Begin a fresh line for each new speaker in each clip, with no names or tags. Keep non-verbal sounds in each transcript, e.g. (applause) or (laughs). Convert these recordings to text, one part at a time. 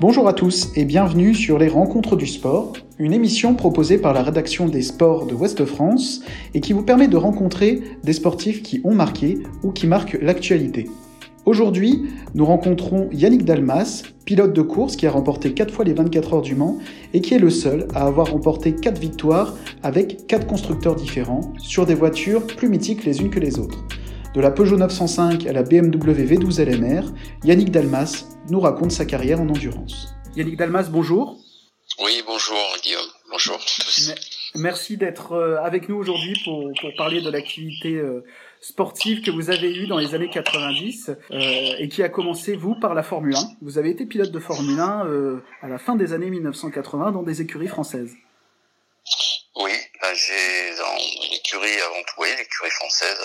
Bonjour à tous et bienvenue sur les Rencontres du Sport, une émission proposée par la rédaction des sports de Ouest France et qui vous permet de rencontrer des sportifs qui ont marqué ou qui marquent l'actualité. Aujourd'hui, nous rencontrons Yannick Dalmas, pilote de course qui a remporté 4 fois les 24 heures du Mans et qui est le seul à avoir remporté 4 victoires avec 4 constructeurs différents sur des voitures plus mythiques les unes que les autres. De la Peugeot 905 à la BMW V12 LMR, Yannick Dalmas nous raconte sa carrière en endurance. Yannick Dalmas, bonjour.
Oui, bonjour Guillaume. Bonjour tous.
Merci d'être euh, avec nous aujourd'hui pour, parler de l'activité euh, sportive que vous avez eue dans les années 90 euh, et qui a commencé, vous, par la Formule 1. Vous avez été pilote de Formule 1 à la fin des années 1980 dans des écuries françaises.
Oui, ben, j'ai dans l'écurie avant tout, oui, l'écurie française,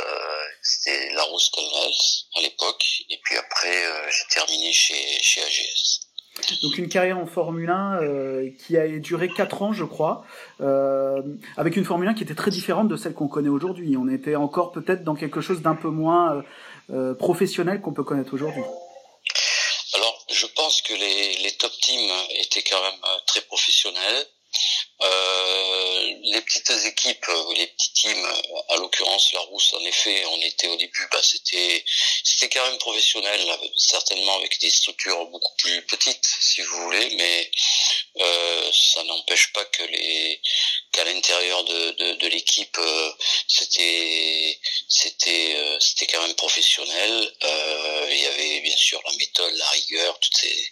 c'était la Rousse à l'époque, et puis après j'ai terminé chez, chez AGS.
Donc une carrière en Formule 1 euh, qui a duré 4 ans, je crois, euh, avec une Formule 1 qui était très différente de celle qu'on connaît aujourd'hui. On était encore peut-être dans quelque chose d'un peu moins euh, professionnel qu'on peut connaître aujourd'hui.
Alors, je pense que les, les top teams étaient quand même très professionnels. Euh, les petites équipes, euh, les petits teams, euh, à l'occurrence la Rousse, en effet, on était au début, bah, c'était c'était quand même professionnel, certainement avec des structures beaucoup plus petites, si vous voulez, mais ça n'empêche pas que les qu'à l'intérieur de, de, de l'équipe, c'était c'était c'était quand même professionnel. il y avait bien sûr la méthode, la rigueur, toutes ces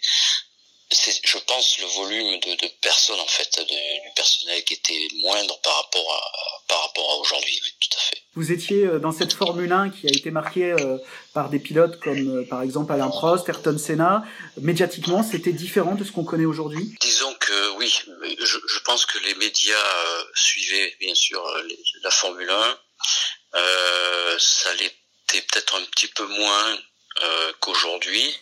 c'est, je pense, le volume de, de personnes en fait, de, du personnel qui était moindre par rapport à par rapport à aujourd'hui. Oui, tout à fait.
Vous étiez euh, dans cette Formule 1 qui a été marquée euh, par des pilotes comme euh, par exemple Alain Prost, Ayrton Senna. Médiatiquement, c'était différent de ce qu'on connaît aujourd'hui?
Disons que oui, je, je pense que les médias suivaient bien sûr la Formule 1. Euh, ça l'était peut-être un petit peu moins qu'aujourd'hui.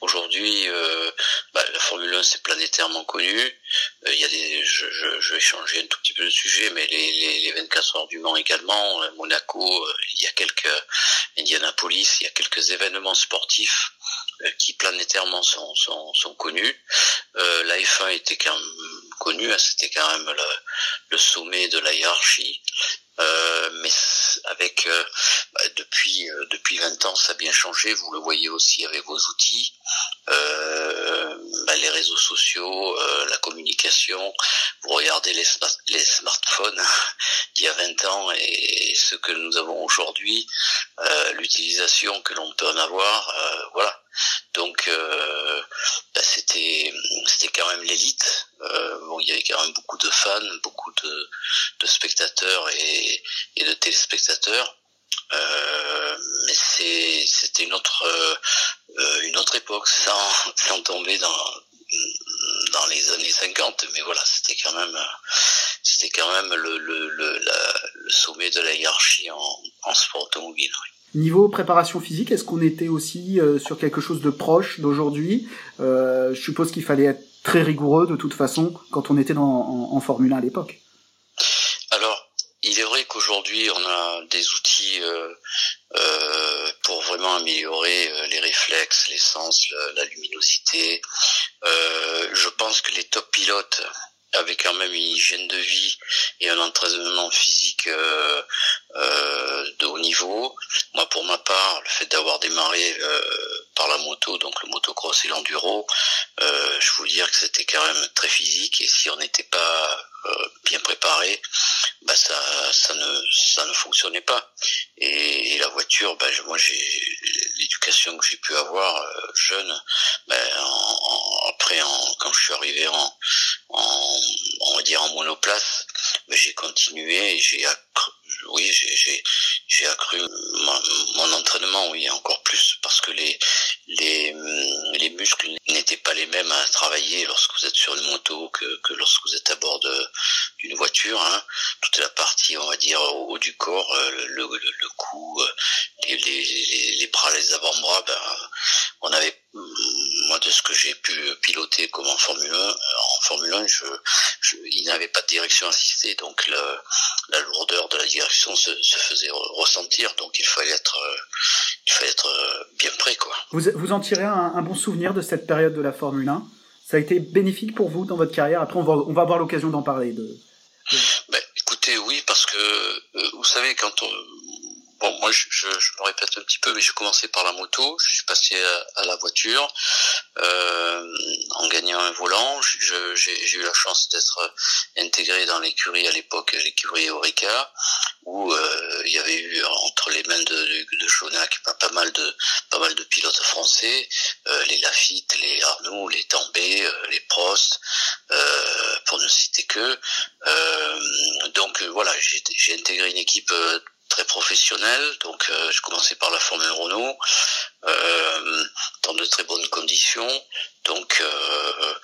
Aujourd'hui, euh, bah, la Formule 1 c'est planétairement connu. Euh, il y a des, je, je, je, vais changer un tout petit peu de sujet, mais les, les, les 24 heures du Mans également, euh, Monaco, il y a quelques Indianapolis, il y a quelques événements sportifs qui planétairement sont, sont, sont connus. la F1 était quand même connue, hein, c'était quand même le, le, sommet de la hiérarchie. Euh, mais avec euh, bah, depuis euh, depuis 20 ans ça a bien changé. Vous le voyez aussi avec vos outils. Bah, les réseaux sociaux la communication. Vous regardez les, les smartphones (laughs) d'il y a 20 ans et ce que nous avons aujourd'hui l'utilisation que l'on peut en avoir voilà donc bah, c'était c'était quand même l'élite. Bon il y avait quand même beaucoup de fans beaucoup de, de spectateurs et et, de téléspectateurs. Euh, mais c'était une autre euh, une autre époque sans, sans tomber dans dans les années 50 mais voilà c'était quand même c'était quand même le, le, le, le, sommet de la hiérarchie en, en sport automobile
Niveau préparation physique, est-ce qu'on était aussi euh, sur quelque chose de proche d'aujourd'hui? Euh, Je suppose qu'il fallait être très rigoureux de toute façon quand on était en, Formule 1 à l'époque.
Il est vrai qu'aujourd'hui, on a des outils euh, euh, pour vraiment améliorer euh, les réflexes, les sens, la, luminosité. je pense que les top pilotes avec quand même une hygiène de vie et un entraînement physique euh, euh, de haut niveau. Moi, pour ma part, le fait d'avoir démarré euh, par la moto, donc le motocross et l'enduro, je vous dire que c'était quand même très physique et si on n'était pas bien préparé, bah ça, ça ne, ça ne fonctionnait pas. Et, la voiture, bah, moi j'ai l'éducation que j'ai pu avoir jeune, bah, après quand je suis arrivé en, en on va dire en monoplace, mais j'ai continué et j'ai accru, oui, j'ai, accru mon, entraînement, oui, encore plus, parce que les, les, les muscles n'étaient pas les mêmes à travailler lorsque vous êtes sur une moto que, que lorsque vous êtes à bord d'une voiture. Hein. Toute la partie, on va dire, au haut du corps, euh, le, le, le cou, euh, les, les, les, bras, les avant-bras, ben, on avait moi de ce que j'ai pu piloter comme en Formule 1, en Formule 1, je, je il n'avait pas de direction assistée, donc le, la lourdeur de la direction se, se, faisait ressentir, donc il fallait être, il fallait être bien prêt, quoi.
Vous, vous en tirez un, un bon souvenir de cette période de la Formule 1 Ça a été bénéfique pour vous dans votre carrière? Après, on va, on va avoir l'occasion d'en parler. De,
Ben, écoutez, oui, parce que euh, vous savez, quand on, bon, moi, je, je, je, me répète un petit peu, mais j'ai commencé par la moto, je suis passé à, à la voiture euh, en gagnant un volant. J'ai eu la chance d'être intégré dans l'écurie à l'époque, l'écurie Orica, où euh, il y avait eu entre les mains de, de, de pas, pas, mal de pas mal de pilotes français, euh, les Lafitte, les Arnoux, les Tambay, euh, les Prost, euh, pour ne citer que. Euh, donc voilà, j'ai intégré une équipe très professionnelle. Donc, euh, je commençais par la Formule Renault, euh, dans de très bonnes conditions. Donc, euh,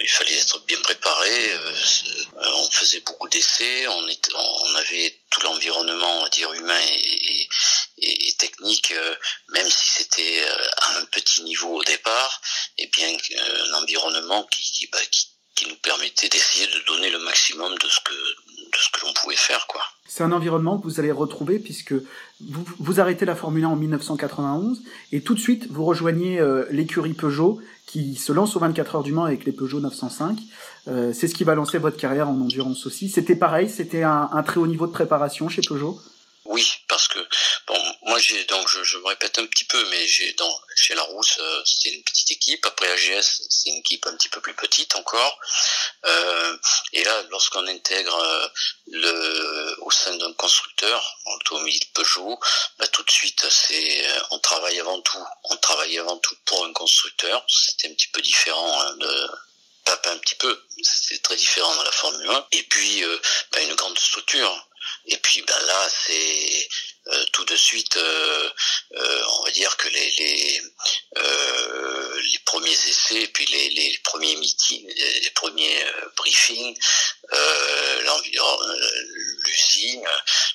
il fallait être bien préparé. on faisait beaucoup d'essais. On, on avait tout l'environnement, on va dire, humain et, et, et technique, même si c'était à un petit niveau au départ, et bien un environnement qui, bah, qui qui nous permettait d'essayer de donner le maximum de ce que
C'est un environnement que vous allez retrouver puisque vous, vous arrêtez la Formule 1 en 1991 et tout de suite vous rejoignez euh, l'écurie Peugeot qui se lance aux 24 heures du Mans avec les Peugeot 905. Euh, c'est ce qui va lancer votre carrière en endurance aussi. C'était pareil, c'était un très haut niveau de préparation chez Peugeot?
Oui, parce que bon, moi j'ai donc je, je, me répète un petit peu, mais j'ai dans chez la Rousse euh, c'était une petite équipe. Après AGS c'est une équipe un petit peu plus petite encore. Euh, et là, lorsqu'on intègre euh, le au sein d'un constructeur, automobile Peugeot, bah, tout de suite c'est on travaille avant tout, on travaille avant tout pour un constructeur. C'était un petit peu différent hein, de pas, un petit peu, c'était très différent dans la Formule 1. Et puis euh, bah, une grande structure et puis ben là, c'est euh, tout de suite, euh, euh, on va dire que les les, les premiers essais, et puis les, les premiers meetings, les premiers briefings, l'usine,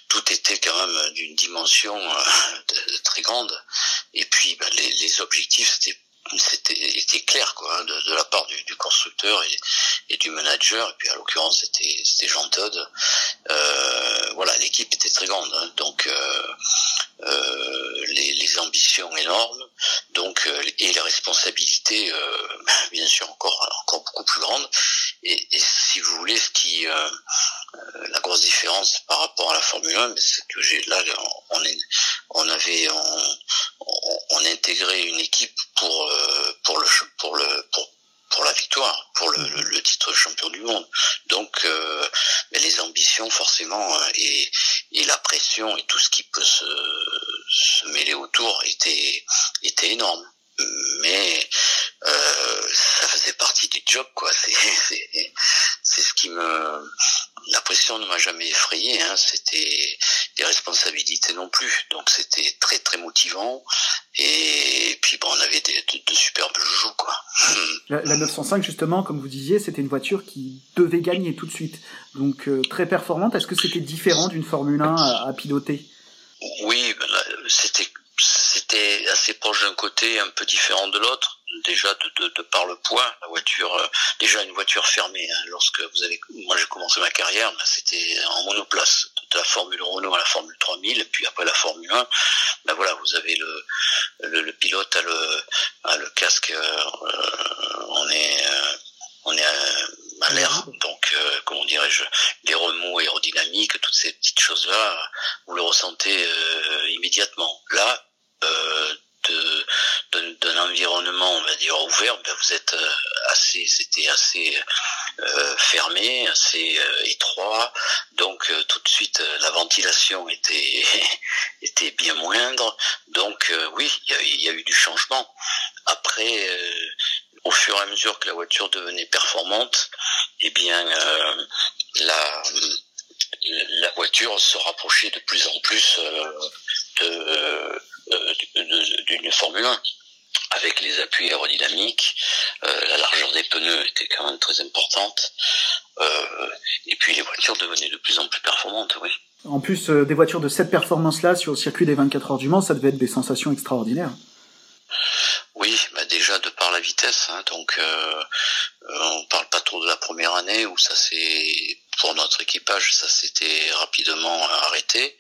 tout était quand même d'une dimension très grande. Et puis ben, les, les objectifs, c'était c'était était clair quoi hein, de, de, la part du, du constructeur et, et, du manager. Et puis à l'occurrence c'était c'était Jean Todd. Euh, voilà l'équipe était très grande hein, donc euh, euh, les, les, ambitions énormes. Donc euh, et les responsabilités euh, (laughs) bien sûr encore encore beaucoup plus grandes. Et, et si vous voulez ce qui euh, la grosse différence par rapport à la Formule 1 c'est que j'ai là on est on avait on, on, intégrait une équipe pour pour le pour le pour pour la victoire, pour le, titre champion du monde. Donc, euh, mais les ambitions forcément et, et la pression et tout ce qui peut se, se mêler autour était était énorme. Mais euh, ça faisait partie du job, quoi. (laughs) C'est c'est ce qui me la pression ne m'a jamais effrayé. Hein. C'était des responsabilités non plus. Donc c'était très très motivant. Et puis bon, on avait des, de, de superbes joues quoi. (laughs)
La, la, 905 justement, comme vous disiez, c'était une voiture qui devait gagner tout de suite. Donc euh, très performante. Est-ce que c'était différent d'une Formule 1 à, à piloter?
Oui, ben c'était c'était assez proche d'un côté, un peu différent de l'autre déjà de, de, de, par le poids, la voiture, euh, déjà une voiture fermée. Hein, lorsque vous avez, moi j'ai commencé ma carrière, ben, c'était en monoplace, de la Formule Renault à la Formule 3000, et puis après la Formule 1, ben voilà, vous avez le, le, le pilote a le, a le casque, euh, on est, euh, on est à, à l'air, donc euh, comment dirais-je, les remous aérodynamiques, toutes ces petites choses-là, vous le ressentez euh, immédiatement. Là, environnement on va dire ouvert ben vous êtes assez c'était assez euh, fermé assez euh, étroit. Donc euh, tout de suite la ventilation était (laughs) était bien moindre. Donc oui il y a, y a, eu du changement. Après au fur et à mesure que la voiture devenait performante eh bien la la voiture se rapprochait de plus en plus de d'une Formule 1 avec les appuis aérodynamiques, euh, la largeur des pneus était quand même très importante, euh, et puis les voitures devenaient de plus en plus performantes, oui.
En plus, euh, des voitures de cette performance-là sur le circuit des 24 heures du Mans, ça devait être des sensations extraordinaires.
Oui, bah déjà de par la vitesse, hein, donc on parle pas trop de la première année où ça s'est pour notre équipage, ça s'était rapidement arrêté.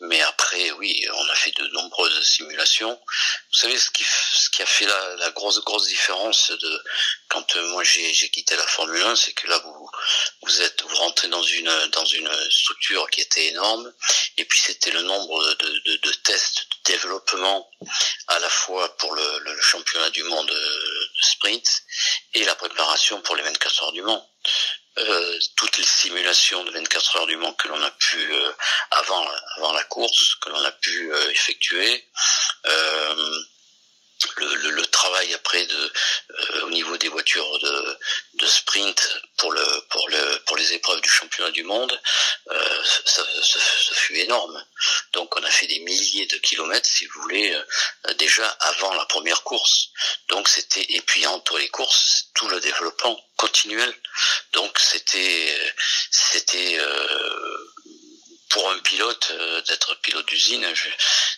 Mais après, oui, on a fait de nombreuses simulations. Vous savez, ce qui, ce qui a fait la, grosse, grosse différence de, quand moi j'ai quitté la Formule 1, c'est que là vous vous êtes vous rentrez dans une dans une structure qui était énorme, et puis c'était le nombre de, tests de développement à la fois pour le, le championnat du monde de sprint et la préparation pour les 24 heures du Mans. Euh, toutes les simulations de 24 heures du Mans que l'on a pu euh, avant avant la course que l'on a pu euh, effectuer le, le, travail après de au niveau des voitures de, de sprint pour le pour le pour les épreuves du championnat du monde ça, ça, fut énorme. Donc on a fait des milliers de kilomètres si vous voulez déjà avant la première course. Donc c'était et puis entre les courses tout le développement continuel. Donc c'était c'était euh, pour un pilote euh, d'être pilote d'usine,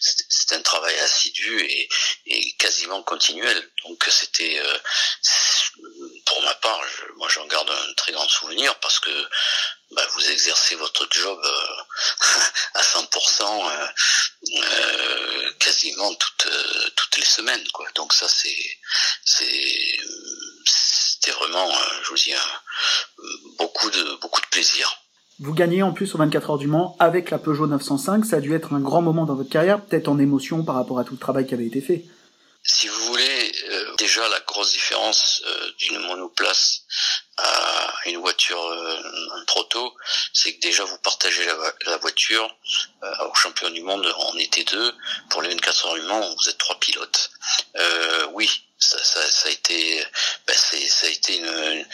c'est un travail assidu et, et, quasiment continuel. Donc c'était, euh, pour ma part, moi j'en garde un très grand souvenir parce que bah, vous exercez votre job (laughs) à 100% quasiment toutes toutes les semaines, quoi. Donc ça c'est c'est c'était vraiment, je vous dis, beaucoup de beaucoup de plaisir.
Vous gagnez en plus aux 24 heures du Mans avec la Peugeot 905. Ça a dû être un grand moment dans votre carrière, peut-être en émotion par rapport à tout le travail qui avait été fait.
Si vous voulez, euh, déjà la grosse différence euh, d'une monoplace à une voiture euh, un proto, c'est que déjà vous partagez la, voiture. au champion du monde, on était deux. Pour les 24 heures du Mans, vous êtes trois pilotes. oui, ça, ça, ça, a été, ben ça a été une,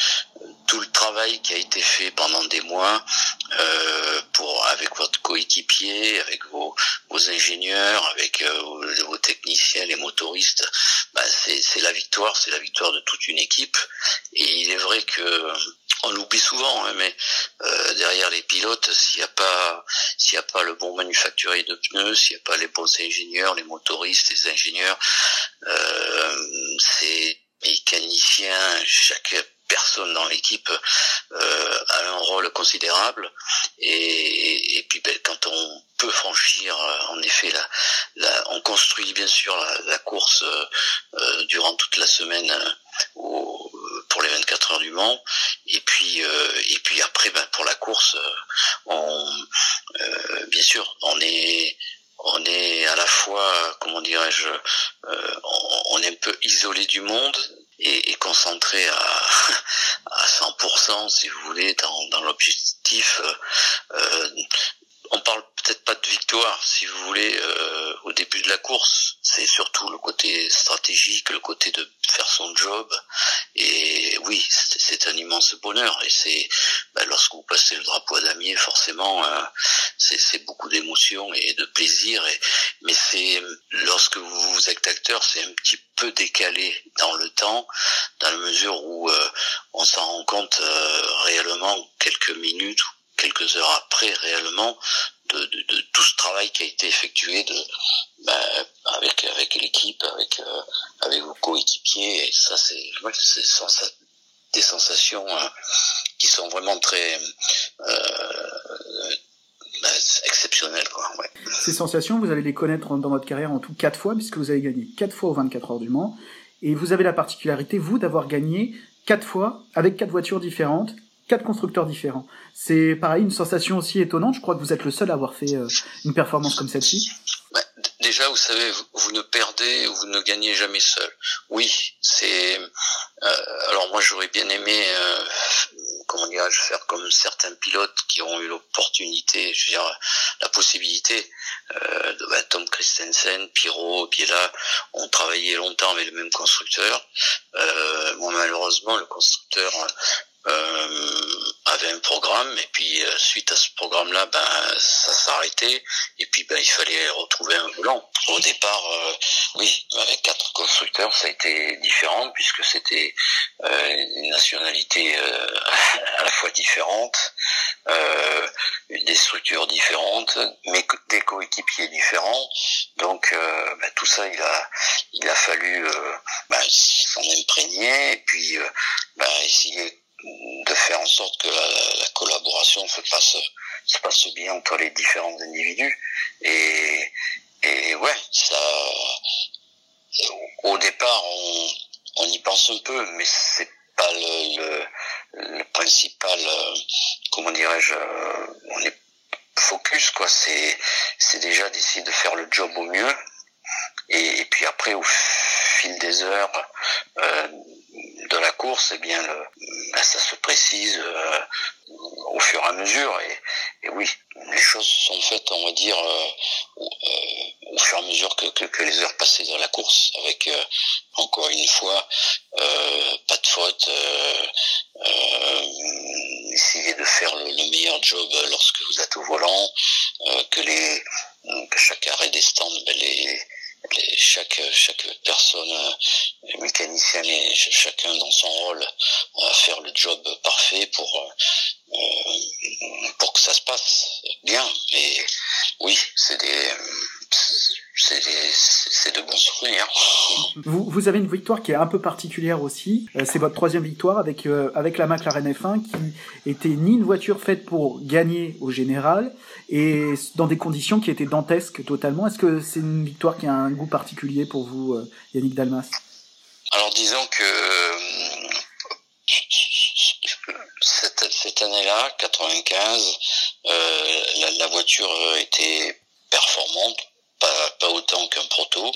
tout le travail qui a été fait pendant des mois euh, pour avec votre coéquipier, avec vos, vos ingénieurs, avec euh, vos techniciens, les motoristes, ben c'est la victoire, c'est la victoire de toute une équipe. Et il est vrai que on l'oublie souvent, hein, mais euh, derrière les pilotes, s'il n'y a pas, s'il a pas le bon manufacturier de pneus, s'il n'y a pas les bons ingénieurs, les motoristes, les ingénieurs, euh, c'est mécaniciens, chaque personne dans l'équipe euh, a un rôle considérable. Et, et puis ben, quand on peut franchir euh, en effet la, on construit bien sûr la, la course euh, durant toute la semaine au, pour les 24 heures du Mans et puis et puis après ben, pour la course on bien sûr on est on est à la fois, comment dirais-je, on, est un peu isolé du monde et, et concentré à, (laughs) à 100%, si vous voulez, dans, dans l'objectif. Euh, euh, on parle peut-être pas de victoire, si vous voulez, euh, au début de la course. C'est surtout le côté stratégique, le côté de faire son job. Et oui, c'est un immense bonheur. Et c'est bah, lorsque vous passez le drapeau à damier, forcément, euh, c'est beaucoup d'émotion et de plaisir. Et, mais c'est lorsque vous êtes acteur, c'est un petit peu décalé dans le temps, dans la mesure où euh, on s'en rend compte euh, réellement quelques minutes quelques heures après réellement de, tout ce travail qui a été effectué de, ben, avec avec l'équipe, avec euh, avec vos coéquipiers et ça c'est c'est des sensations qui sont vraiment très bah, exceptionnel quoi. Ouais.
Ces sensations, vous allez les connaître dans votre carrière en tout quatre fois puisque vous avez gagné quatre fois aux 24 heures du Mans et vous avez la particularité vous d'avoir gagné quatre fois avec quatre voitures différentes, quatre constructeurs différents. C'est pareil une sensation aussi étonnante. Je crois que vous êtes le seul à avoir fait euh, une performance comme celle-ci.
Bah, déjà, vous savez, vous, ne perdez ou vous ne gagnez jamais seul. Oui, c'est. Euh, alors moi, j'aurais bien aimé euh, comment dirais-je, faire comme certains pilotes qui ont eu l'opportunité, je veux dire, la possibilité, euh, bah, Tom Christensen, Pierrot, Biela, ont travaillé longtemps avec le même constructeur. Euh, moi, malheureusement, le constructeur euh, avait un programme et puis euh, suite à ce programme là ben ça s'arrêtait et puis ben il fallait retrouver un volant. Au départ euh, oui avec quatre constructeurs ça a été différent puisque c'était euh, une nationalité (laughs) à la fois différentes des structures différentes mais des coéquipiers différents. Donc ben, tout ça il a il a fallu ben, s'en imprégner et puis ben, essayer de faire en sorte que la, collaboration se passe se passe bien entre les différents individus et et ouais ça au départ on on y pense un peu mais c'est principal, le, le principal, comment dirais-je, on est focus quoi. C'est c'est déjà d'essayer de faire le job au mieux. Et, puis après, au fil des heures euh, la course, eh bien, le, ça se précise euh, au fur et à mesure. Et, et, oui, les choses sont faites, on va dire, euh, au, au, fur et à mesure que, que, que, les heures passées dans la course, avec encore une fois, pas de faute. essayer de faire le, le, meilleur job lorsque vous êtes au volant, que les que chaque arrêt des stands, ben les chaque chaque personne euh, mécanicien et chacun dans son rôle va faire le job parfait pour euh, pour que ça se passe bien. Mais oui c'est des c'est souvenirs.
Vous, vous, avez une victoire qui est un peu particulière aussi. Euh, c'est votre troisième victoire avec, avec la McLaren F1 qui était ni une voiture faite pour gagner au général, et dans des conditions qui étaient dantesques totalement. Est-ce que c'est une victoire qui a un goût particulier pour vous, euh, Yannick Dalmas?
Alors disons que euh, cette, cette année-là, 95, euh, la, la, voiture était performante, pas, pas autant qu'un proto.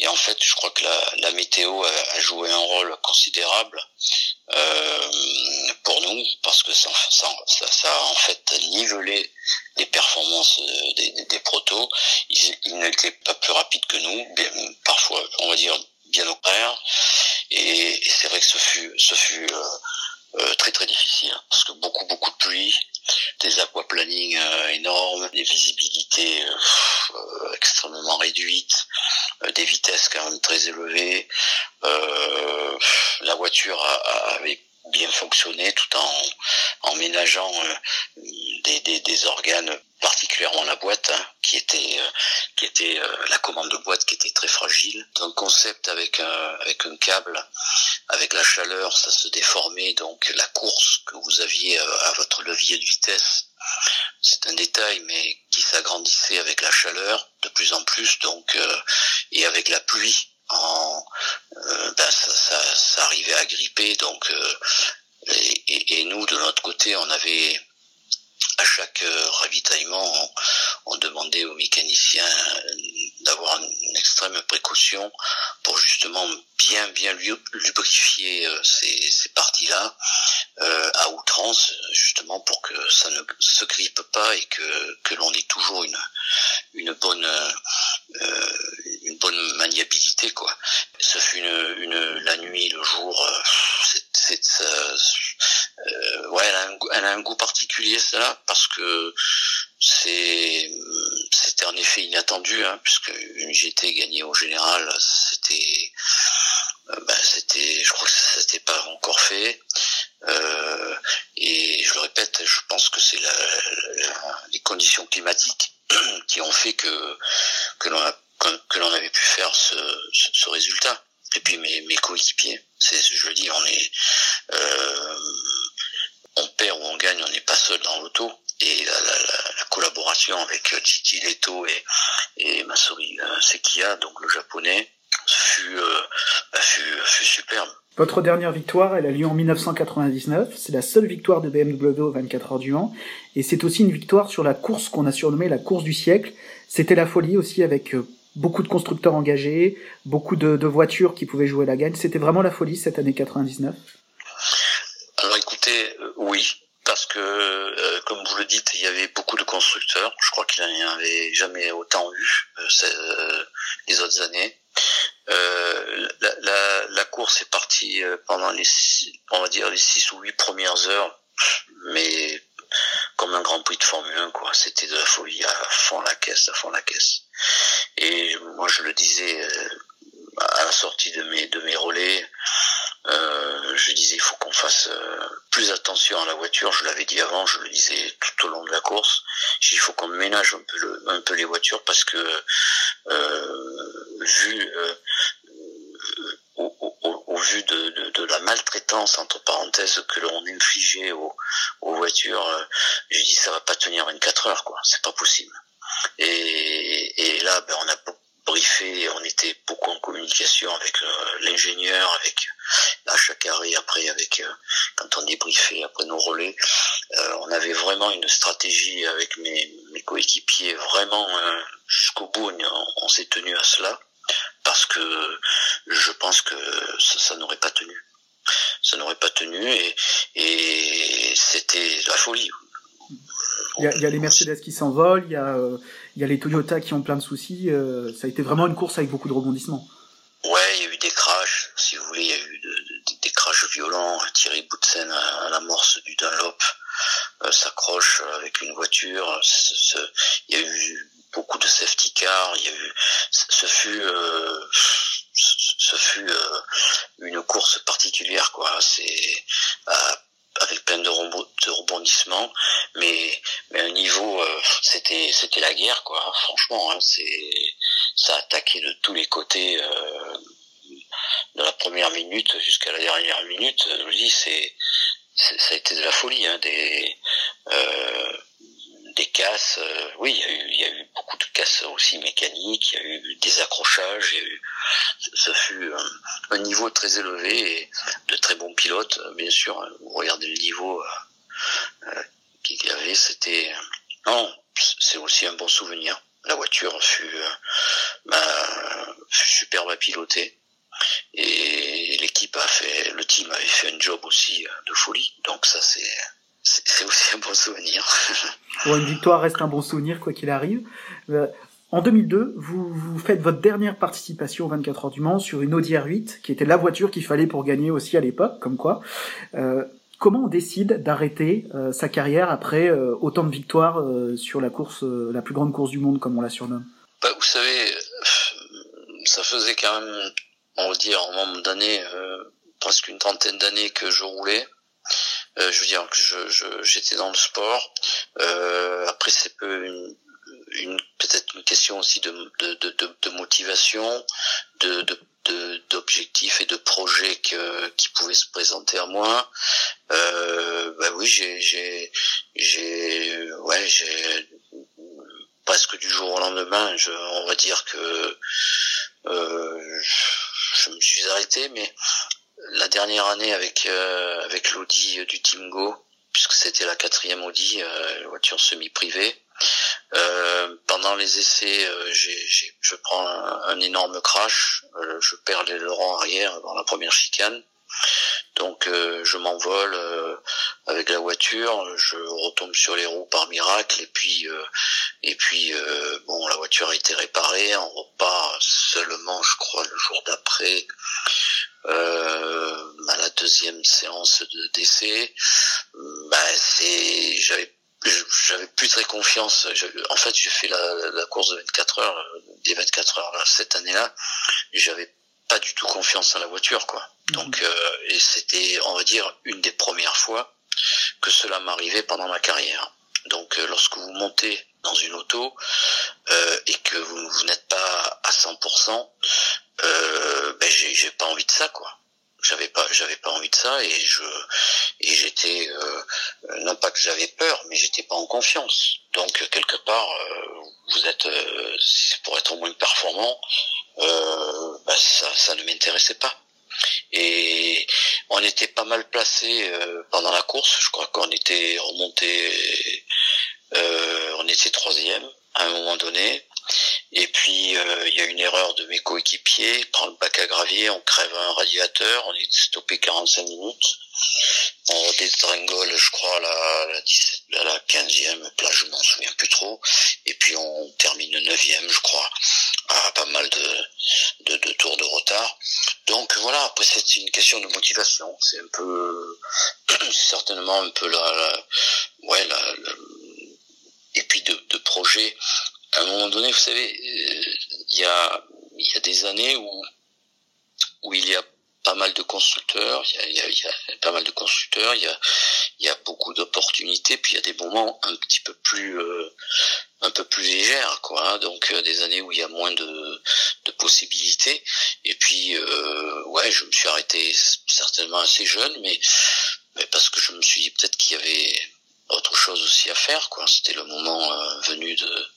Et en fait, je crois que la, la météo a, a, joué un rôle considérable euh, pour nous parce que ça, ça, ça, a en fait nivelé les performances euh, des, des, des protos. Ils, ils n'étaient pas plus rapides que nous, parfois, on va dire bien au contraire. Et, et c'est vrai que ce fut, ce fut euh, euh, très très difficile hein, parce que beaucoup beaucoup de pluie, des aquaplaning euh, énormes, des visibilités euh, extrêmement réduites, des vitesses quand même très élevées. la voiture avait bien fonctionné tout en, en ménageant des, des, des organes particulièrement la boîte, hein, qui était euh, qui était euh, la commande de boîte qui était très fragile. Un concept avec un avec un câble, avec la chaleur, ça se déformait. Donc la course que vous aviez euh, à votre levier de vitesse, c'est un détail, mais qui s'agrandissait avec la chaleur de plus en plus. Donc et avec la pluie, en ben ça, arrivait à gripper. Donc et, et, nous de notre côté, on avait à chaque euh, ravitaillement, on, demandait aux mécaniciens euh, d'avoir une extrême précaution pour justement bien bien lubrifier euh, ces, parties-là à outrance, justement pour que ça ne se grippe pas et que, que l'on ait toujours une, une bonne une bonne maniabilité quoi. Ce fut une, la nuit, le jour, c'est euh, ouais, elle a, un, un, goût particulier ça parce que c'est c'était en effet inattendu hein, puisque une GT gagnée au général c'était euh, ben, c'était je crois que ça n'était pas encore fait euh, et je le répète je pense que c'est la, les conditions climatiques (clears throat) qui ont fait que que l'on a que l'on avait pu faire ce, ce, résultat et puis mes, mes coéquipiers c'est je le dis on est euh, on perd ou on gagne, on n'est pas seul dans l'auto. Et la, la, la, collaboration avec Gigi Leto et, et Masori euh, Sekia, donc le japonais, fut, euh, bah, fut, fut superbe.
Votre dernière victoire, elle a lieu en 1999. C'est la seule victoire de BMW au 24 heures du Mans. Et c'est aussi une victoire sur la course qu'on a surnommée la course du siècle. C'était la folie aussi avec euh, beaucoup de constructeurs engagés, beaucoup de, voitures qui pouvaient jouer la gagne. C'était vraiment la folie cette année 99
alors écoutez, euh, oui, parce que euh, comme vous le dites, il y avait beaucoup de constructeurs. Je crois qu'il n'y en avait jamais autant eu euh, les autres années. La, la, la, course est partie pendant les, on va dire les six ou huit premières heures, mais comme un Grand Prix de Formule 1, quoi. C'était de la folie à fond la caisse, à fond la caisse. Et moi, je le disais à la sortie de mes de mes relais. Euh, je disais il faut qu'on fasse euh, plus attention à la voiture. Je l'avais dit avant, je le disais tout au long de la course. Il faut qu'on ménage un peu le, un peu les voitures parce que euh, vu euh, au, au, au, vu de, de, de, la maltraitance entre parenthèses que l'on infligeait aux, aux voitures, euh, j'ai dit ça va pas tenir 24 heures quoi, c'est pas possible. Et, et là ben on a briefé, on était beaucoup en communication avec l'ingénieur, avec à chaque arrêt après avec quand on débriefait après nos relais, on avait vraiment une stratégie avec mes, mes coéquipiers vraiment jusqu'au bout, on, on s'est tenu à cela parce que je pense que ça, ça n'aurait pas tenu ça n'aurait pas tenu et, et c'était la folie.
Il y, a, il y, a, les Mercedes qui s'envolent, il y a euh, il y a les Toyota qui ont plein de soucis. Euh, ça a été vraiment une course avec beaucoup de rebondissements.
Ouais, il y a eu des crashs, si vous voulez, il y a eu de, de, des crashs violents. Thierry Boutsen à, l'amorce du Dunlop euh, s'accroche avec une voiture. Il y a eu beaucoup de safety cars. Il y a eu, ce fut euh, ce fut euh, une course particulière quoi. C'est euh, avec plein de, rebondissements. Mais mais un niveau euh, c'était c'était la guerre quoi. Franchement hein, c'est ça a attaqué de tous les côtés de la première minute jusqu'à la dernière minute. Je dis c'est ça a été de la folie hein, des des casses. Euh, oui, il y, a eu, il y, a eu, beaucoup de casses aussi mécaniques, il y a eu des accrochages, il y a eu, ça fut un, un, niveau très élevé et de très bons pilotes, bien sûr. Vous regardez le niveau euh, euh qu'il y avait, c'était... Non, c'est aussi un bon souvenir. La voiture fut, euh, bah, fut superbe à piloter et l'équipe a fait, le team avait fait un job aussi de folie. Donc ça c'est c'est aussi un bon souvenir. (laughs)
bon, une victoire reste un bon souvenir, quoi qu'il arrive. Euh, en 2002, vous, vous, faites votre dernière participation aux 24 heures du Mans sur une Audi R8, qui était la voiture qu'il fallait pour gagner aussi à l'époque, comme quoi. Euh, comment on décide d'arrêter euh, sa carrière après euh, autant de victoires euh, sur la course, euh, la plus grande course du monde, comme on la surnomme?
Bah, Vous savez, ça faisait quand même, on va dire, en nombre d'années, presque une trentaine d'années que je roulais. Euh, je veux dire que je, j'étais dans le sport. Euh, après, c'est peu une, une peut-être une question aussi de, de, de, de motivation, de, de d'objectifs et de projets que, qui pouvaient se présenter à moi. Euh, bah oui, j'ai, j'ai, j'ai, ouais, j'ai presque du jour au lendemain, je, on va dire que euh, je me suis arrêté, mais la dernière année avec euh, avec l'Audi du Team Go, puisque c'était la quatrième Audi, euh, voiture semi-privée. Euh, pendant les essais, euh, j'ai, je prends un, énorme crash, euh, je perds l'aileron arrière dans la première chicane. Donc euh, je m'envole avec la voiture, je retombe sur les roues par miracle et puis et puis bon la voiture a été réparée, on repart seulement je crois le jour d'après euh, à la deuxième séance de décès, bah c'est j'avais j'avais plus très confiance. Je, en fait, j'ai fait la, la, course de 24 heures, des 24 heures là, cette année-là. J'avais pas du tout confiance en la voiture, quoi. Mhm. Donc, euh, et c'était, on va dire, une des premières fois que cela m'arrivait pendant ma carrière. Donc, euh, lorsque vous montez dans une auto euh, et que vous, vous n'êtes pas à 100%, euh, ben j'ai, pas envie de ça quoi. J'avais pas j'avais pas envie de ça et je et j'étais euh, non pas que j'avais peur mais j'étais pas en confiance. Donc quelque part euh, vous êtes euh, pour être au moins performant euh, bah, ça ça ne m'intéressait pas. Et on était pas mal placé euh, pendant la course. Je crois qu'on était remonté on était troisième à un moment donné et puis euh, il y a une erreur de mes coéquipiers, prend le bac à gravier, on crève un radiateur, on est stoppé 45 minutes. On dégringole, je crois, à la, la, la 15e, là je m'en souviens plus trop. Et puis on termine 9e, je crois, à pas mal de, de, tours de retard. Donc voilà, après c'est une question de motivation. C'est un peu, (clears throat) certainement un peu la, ouais, la, et puis de, de projet à un moment donné, vous savez, euh, il y a, y a des années où, où il y a pas mal de constructeurs, il y a, y a, y a pas mal de constructeurs, il y a, y a beaucoup d'opportunités, puis il y a des moments un petit peu plus, euh, un peu plus légères, quoi. Hein. donc euh, des années où il y a moins de, de possibilités. Et puis, euh, ouais, je me suis arrêté certainement assez jeune, mais, mais parce que je me suis dit peut-être qu'il y avait autre chose aussi à faire quoi c'était le moment euh, venu de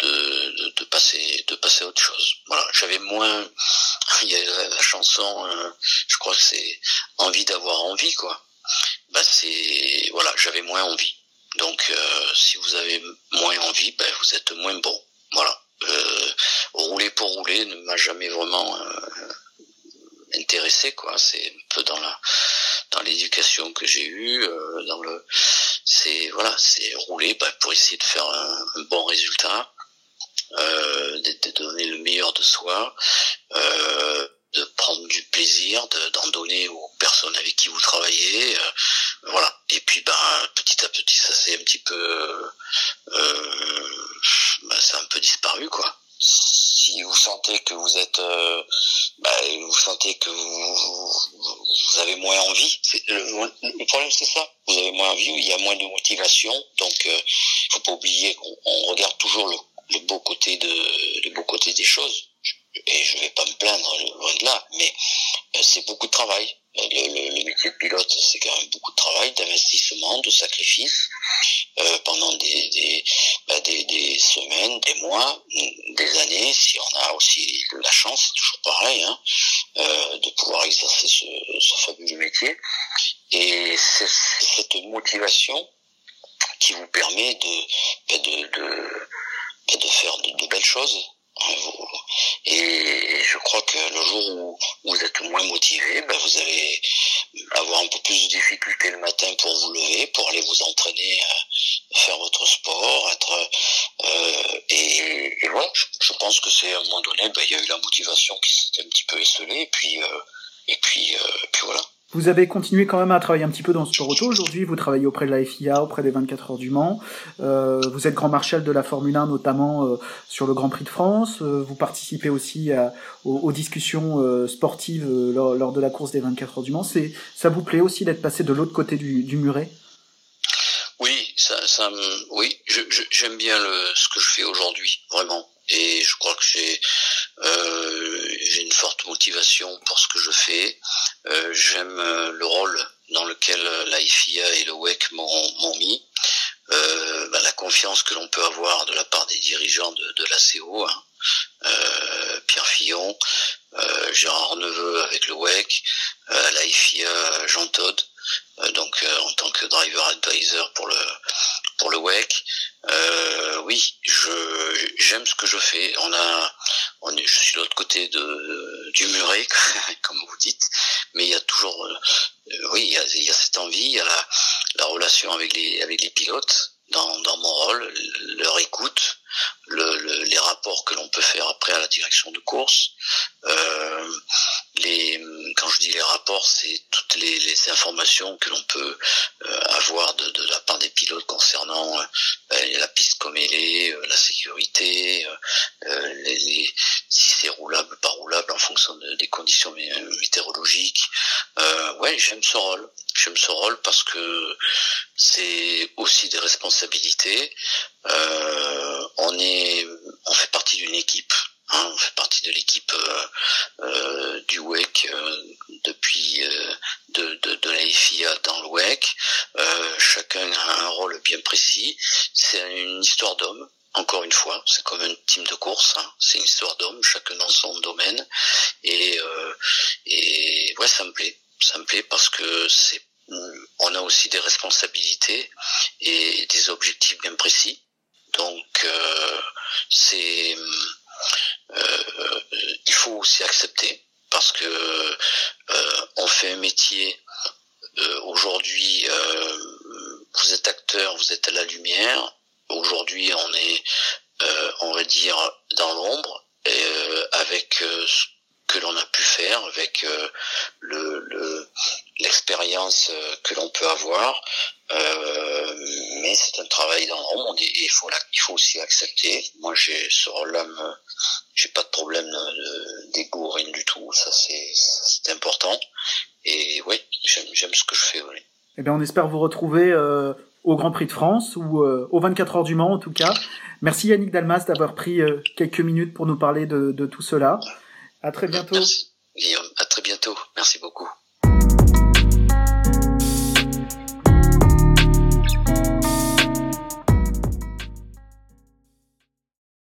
de, de, passer de passer à autre chose. Voilà, j'avais moins. (laughs) Il y a la, chanson, euh, je crois que c'est envie d'avoir envie quoi. Bah c'est voilà, j'avais moins envie. Donc euh, si vous avez moins envie, ben vous êtes moins bon. Voilà. Euh, rouler pour rouler ne m'a jamais vraiment intéressé quoi. C'est un peu dans la dans l'éducation que j'ai eue, dans le c'est voilà, c'est rouler bah, pour essayer de faire un, bon résultat euh, de, donner le meilleur de soi, euh, de prendre du plaisir, d'en donner aux personnes avec qui vous travaillez, euh, voilà. Et puis ben petit à petit ça c'est un petit peu, euh, a un peu disparu quoi. Si vous sentez que vous êtes, euh, ben, vous sentez que vous, vous avez moins envie. Le, problème c'est ça. Vous avez moins envie, il y a moins de motivation. Donc, il faut pas oublier qu'on regarde toujours le le beau côté de le beau côté des choses et je vais pas me plaindre loin de là mais euh, c'est beaucoup de travail le, métier de pilote c'est quand même beaucoup de travail d'investissement de sacrifice euh, pendant des des, bah, des, des semaines des mois des années si on a aussi la chance c'est toujours pareil hein, euh, de pouvoir exercer ce, ce fabuleux métier et c'est cette motivation qui vous permet de, bah, de, de de faire de, belles choses. Hein, et je crois que le jour où vous êtes moins motivé, ben vous allez avoir un peu plus de difficultés le matin pour vous lever, pour aller vous entraîner, euh, faire votre sport, être euh, et, voilà. Je, pense que c'est à un moment donné, ben, il y a eu la motivation qui s'était un petit peu esselée, et puis euh, et puis puis voilà.
Vous avez continué quand même à travailler un petit peu dans ce sport auto. Aujourd'hui, vous travaillez auprès de la FIA, auprès des 24 heures du Mans. Euh, vous êtes grand marshal de la Formule 1, notamment euh, sur le Grand Prix de France. Euh, vous participez aussi à, aux, discussions euh, sportives lors, lors, de la course des 24 heures du Mans. C'est, ça vous plaît aussi d'être passé de l'autre côté du, du muret?
Oui, ça, ça, oui, je, je, j'aime bien le, ce que je fais aujourd'hui, vraiment. Et je crois que j'ai euh, j'ai une forte motivation pour ce que je fais. Euh, j'aime euh, le rôle dans lequel la FIA et le WEC m'ont mis. Euh, bah, la confiance que l'on peut avoir de la part des dirigeants de, de l'ACO, hein. euh, Pierre Fillon, euh, Gérard Neveu avec le WEC, euh, la FIA Jean Todd, donc en tant que driver advisor pour le pour le WEC. oui, je j'aime ce que je fais. On a on est, je suis de l'autre côté de, du muret, (laughs) comme vous dites, mais il y a toujours, euh, oui, il y a, il y a, cette envie, il y a la, la relation avec les, avec les pilotes dans, dans mon rôle, leur écoute, le, le, les rapports que l'on peut faire après à la direction de course. Euh, les, quand je dis les rapports, c'est toutes les, les, informations que l'on peut euh, de, de, la part des pilotes concernant euh, la piste comme elle est, euh, la sécurité, euh, les, les, si c'est roulable, pas roulable en fonction de, des conditions météorologiques. ouais, j'aime ce rôle. J'aime ce rôle parce que c'est aussi des responsabilités. Euh, on est, on fait partie d'une équipe. Hein, on fait partie de l'équipe euh, euh, du WEC euh, depuis euh, de, de, de, la FIA dans le WEC. chacun a un rôle bien précis. C'est une histoire d'homme. Encore une fois, c'est comme un team de course. Hein. C'est une histoire d'homme, chacun dans son domaine. Et, et ouais, ça me plaît. Ça me plaît parce que c'est on a aussi des responsabilités et des objectifs bien précis. Donc euh, c'est euh, il faut aussi accepter parce que euh, on fait un métier aujourd'hui vous êtes acteur, vous êtes à la lumière. Aujourd'hui, on est on va dire dans l'ombre avec ce que l'on a pu faire avec le l'expérience que l'on peut avoir euh, mais c'est un travail dans le monde et il faut, il faut aussi accepter. Moi, j'ai ce rôle-là, j'ai pas de problème d'égo, rien du tout. Ça, c'est important. Et oui, j'aime ce que je fais. Oui.
Eh bien, on espère vous retrouver euh, au Grand Prix de France ou euh, aux 24 heures du Mans, en tout cas. Merci Yannick Dalmas d'avoir pris euh, quelques minutes pour nous parler de, de, tout cela. À très bientôt.
Merci.